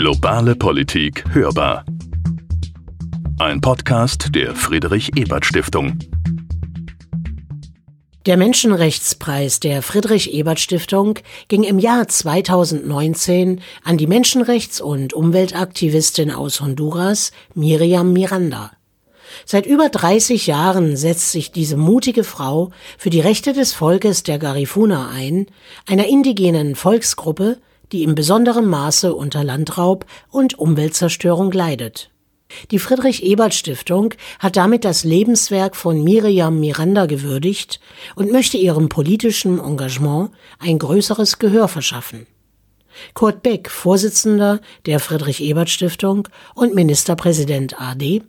Globale Politik hörbar. Ein Podcast der Friedrich Ebert Stiftung. Der Menschenrechtspreis der Friedrich Ebert Stiftung ging im Jahr 2019 an die Menschenrechts- und Umweltaktivistin aus Honduras, Miriam Miranda. Seit über 30 Jahren setzt sich diese mutige Frau für die Rechte des Volkes der Garifuna ein, einer indigenen Volksgruppe, die in besonderem Maße unter Landraub und Umweltzerstörung leidet. Die Friedrich Ebert Stiftung hat damit das Lebenswerk von Miriam Miranda gewürdigt und möchte ihrem politischen Engagement ein größeres Gehör verschaffen. Kurt Beck, Vorsitzender der Friedrich Ebert Stiftung und Ministerpräsident AD,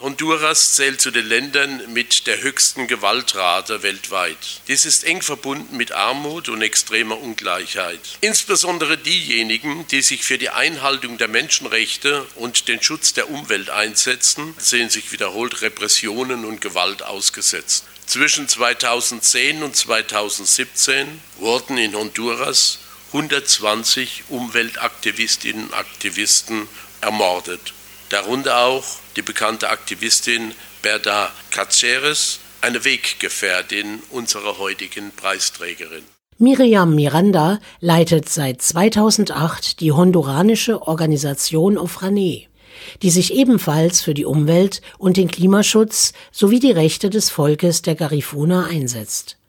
Honduras zählt zu den Ländern mit der höchsten Gewaltrate weltweit. Dies ist eng verbunden mit Armut und extremer Ungleichheit. Insbesondere diejenigen, die sich für die Einhaltung der Menschenrechte und den Schutz der Umwelt einsetzen, sehen sich wiederholt Repressionen und Gewalt ausgesetzt. Zwischen 2010 und 2017 wurden in Honduras 120 Umweltaktivistinnen und Aktivisten ermordet darunter auch die bekannte Aktivistin Berta Caceres, eine Weggefährtin unserer heutigen Preisträgerin. Miriam Miranda leitet seit 2008 die honduranische Organisation Ofrane, die sich ebenfalls für die Umwelt und den Klimaschutz sowie die Rechte des Volkes der Garifuna einsetzt.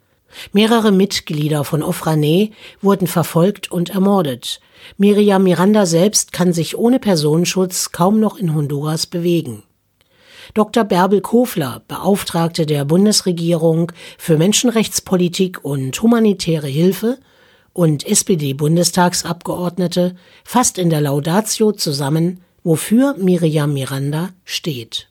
Mehrere Mitglieder von Ofrane wurden verfolgt und ermordet. Miriam Miranda selbst kann sich ohne Personenschutz kaum noch in Honduras bewegen. Dr. Bärbel Kofler, Beauftragte der Bundesregierung für Menschenrechtspolitik und humanitäre Hilfe und SPD-Bundestagsabgeordnete, fasst in der Laudatio zusammen, wofür Miriam Miranda steht.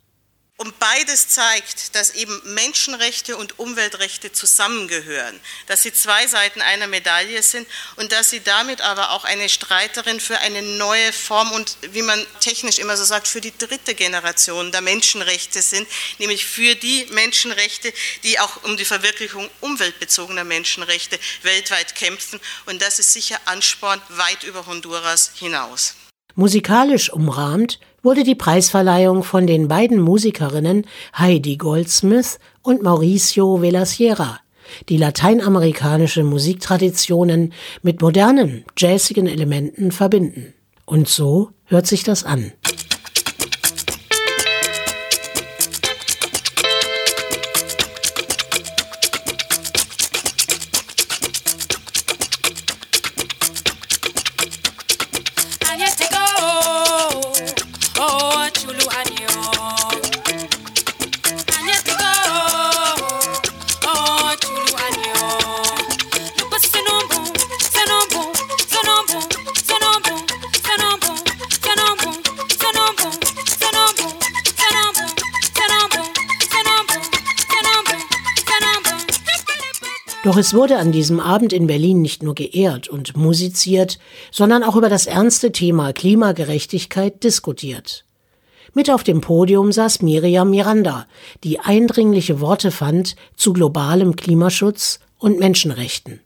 Und beides zeigt, dass eben Menschenrechte und Umweltrechte zusammengehören, dass sie zwei Seiten einer Medaille sind und dass sie damit aber auch eine Streiterin für eine neue Form und, wie man technisch immer so sagt, für die dritte Generation der Menschenrechte sind, nämlich für die Menschenrechte, die auch um die Verwirklichung umweltbezogener Menschenrechte weltweit kämpfen. Und das ist sicher Ansporn weit über Honduras hinaus. Musikalisch umrahmt wurde die Preisverleihung von den beiden Musikerinnen Heidi Goldsmith und Mauricio Velasquera, die lateinamerikanische Musiktraditionen mit modernen, jazzigen Elementen verbinden. Und so hört sich das an. Doch es wurde an diesem Abend in Berlin nicht nur geehrt und musiziert, sondern auch über das ernste Thema Klimagerechtigkeit diskutiert. Mit auf dem Podium saß Miriam Miranda, die eindringliche Worte fand zu globalem Klimaschutz und Menschenrechten.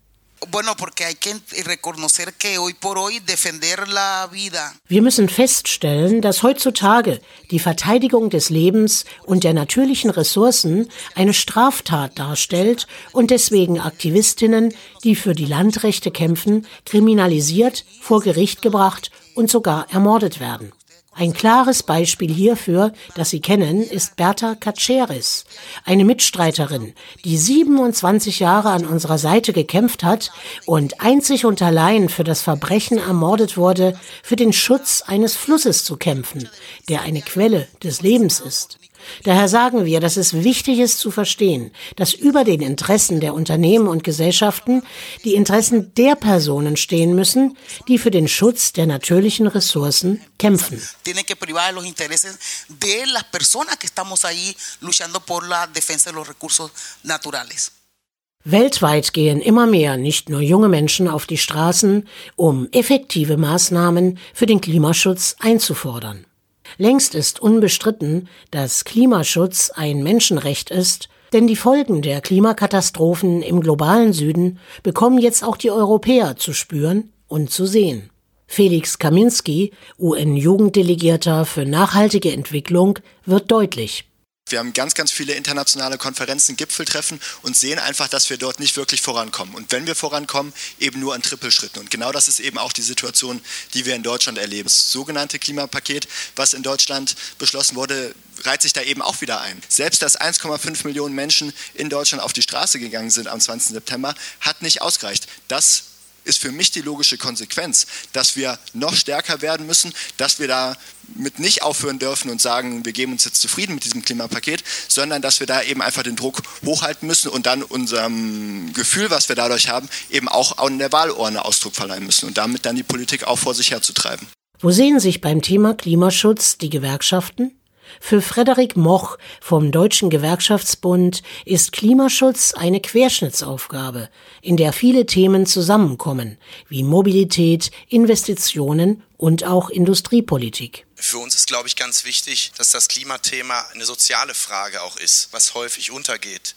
Wir müssen feststellen, dass heutzutage die Verteidigung des Lebens und der natürlichen Ressourcen eine Straftat darstellt und deswegen Aktivistinnen, die für die Landrechte kämpfen, kriminalisiert, vor Gericht gebracht und sogar ermordet werden. Ein klares Beispiel hierfür, das Sie kennen, ist Berta Caceres, eine Mitstreiterin, die 27 Jahre an unserer Seite gekämpft hat und einzig und allein für das Verbrechen ermordet wurde, für den Schutz eines Flusses zu kämpfen, der eine Quelle des Lebens ist. Daher sagen wir, dass es wichtig ist zu verstehen, dass über den Interessen der Unternehmen und Gesellschaften die Interessen der Personen stehen müssen, die für den Schutz der natürlichen Ressourcen kämpfen. Weltweit gehen immer mehr nicht nur junge Menschen auf die Straßen, um effektive Maßnahmen für den Klimaschutz einzufordern. Längst ist unbestritten, dass Klimaschutz ein Menschenrecht ist, denn die Folgen der Klimakatastrophen im globalen Süden bekommen jetzt auch die Europäer zu spüren und zu sehen. Felix Kaminski, UN-Jugenddelegierter für nachhaltige Entwicklung, wird deutlich. Wir haben ganz, ganz viele internationale Konferenzen, Gipfeltreffen und sehen einfach, dass wir dort nicht wirklich vorankommen. Und wenn wir vorankommen, eben nur an Trippelschritten. Und genau das ist eben auch die Situation, die wir in Deutschland erleben. Das sogenannte Klimapaket, was in Deutschland beschlossen wurde, reiht sich da eben auch wieder ein. Selbst dass 1,5 Millionen Menschen in Deutschland auf die Straße gegangen sind am 20. September, hat nicht ausgereicht. Das ist für mich die logische Konsequenz, dass wir noch stärker werden müssen, dass wir damit nicht aufhören dürfen und sagen, wir geben uns jetzt zufrieden mit diesem Klimapaket, sondern dass wir da eben einfach den Druck hochhalten müssen und dann unserem Gefühl, was wir dadurch haben, eben auch an der Wahlurne Ausdruck verleihen müssen und damit dann die Politik auch vor sich herzutreiben. Wo sehen sich beim Thema Klimaschutz die Gewerkschaften? Für Frederik Moch vom Deutschen Gewerkschaftsbund ist Klimaschutz eine Querschnittsaufgabe, in der viele Themen zusammenkommen, wie Mobilität, Investitionen und auch Industriepolitik. Für uns ist, glaube ich, ganz wichtig, dass das Klimathema eine soziale Frage auch ist, was häufig untergeht.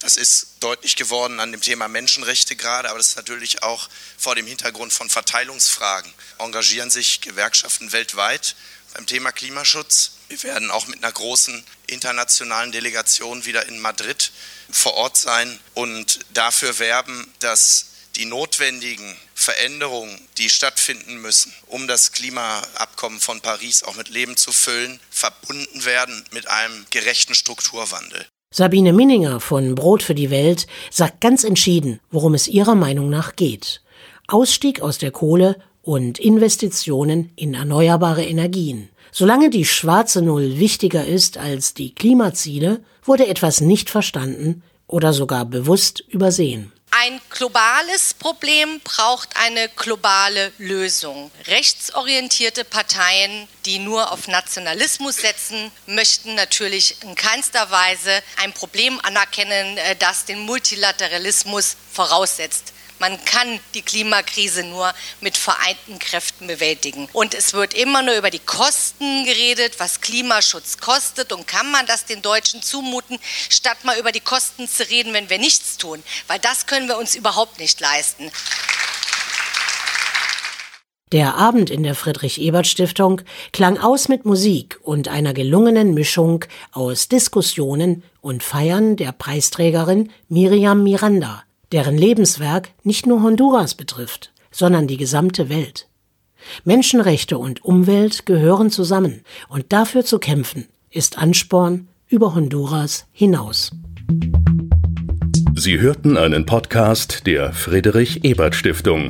Das ist deutlich geworden an dem Thema Menschenrechte gerade, aber das ist natürlich auch vor dem Hintergrund von Verteilungsfragen. Engagieren sich Gewerkschaften weltweit beim Thema Klimaschutz. Wir werden auch mit einer großen internationalen Delegation wieder in Madrid vor Ort sein und dafür werben, dass die notwendigen Veränderungen, die stattfinden müssen, um das Klimaabkommen von Paris auch mit Leben zu füllen, verbunden werden mit einem gerechten Strukturwandel. Sabine Minninger von Brot für die Welt sagt ganz entschieden, worum es ihrer Meinung nach geht. Ausstieg aus der Kohle und Investitionen in erneuerbare Energien. Solange die schwarze Null wichtiger ist als die Klimaziele, wurde etwas nicht verstanden oder sogar bewusst übersehen. Ein globales Problem braucht eine globale Lösung. Rechtsorientierte Parteien, die nur auf Nationalismus setzen, möchten natürlich in keinster Weise ein Problem anerkennen, äh, das den Multilateralismus voraussetzt. Man kann die Klimakrise nur mit vereinten Kräften bewältigen. Und es wird immer nur über die Kosten geredet, was Klimaschutz kostet und kann man das den Deutschen zumuten, statt mal über die Kosten zu reden, wenn wir nichts tun. Weil das können wir uns überhaupt nicht leisten. Der Abend in der Friedrich-Ebert-Stiftung klang aus mit Musik und einer gelungenen Mischung aus Diskussionen und Feiern der Preisträgerin Miriam Miranda deren Lebenswerk nicht nur Honduras betrifft, sondern die gesamte Welt. Menschenrechte und Umwelt gehören zusammen, und dafür zu kämpfen ist Ansporn über Honduras hinaus. Sie hörten einen Podcast der Friedrich Ebert Stiftung.